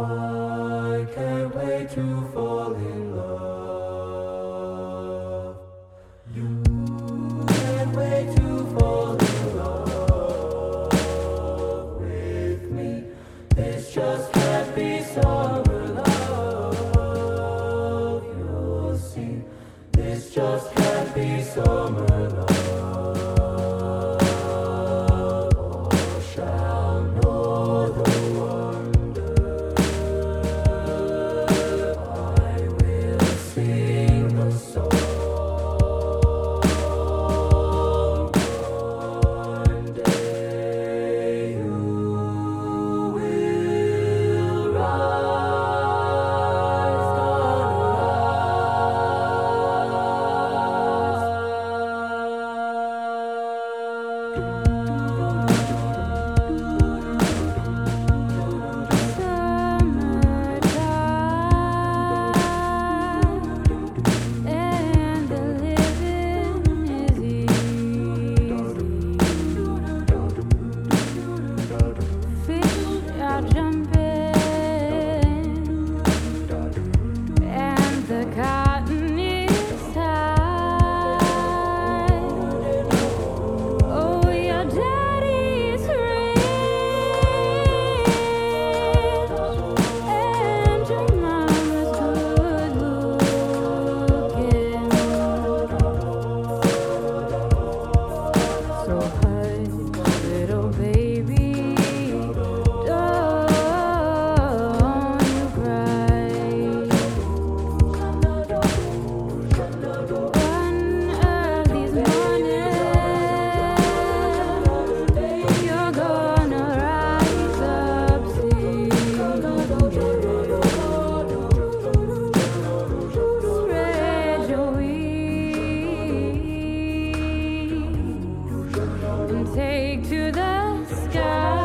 I take to the sky.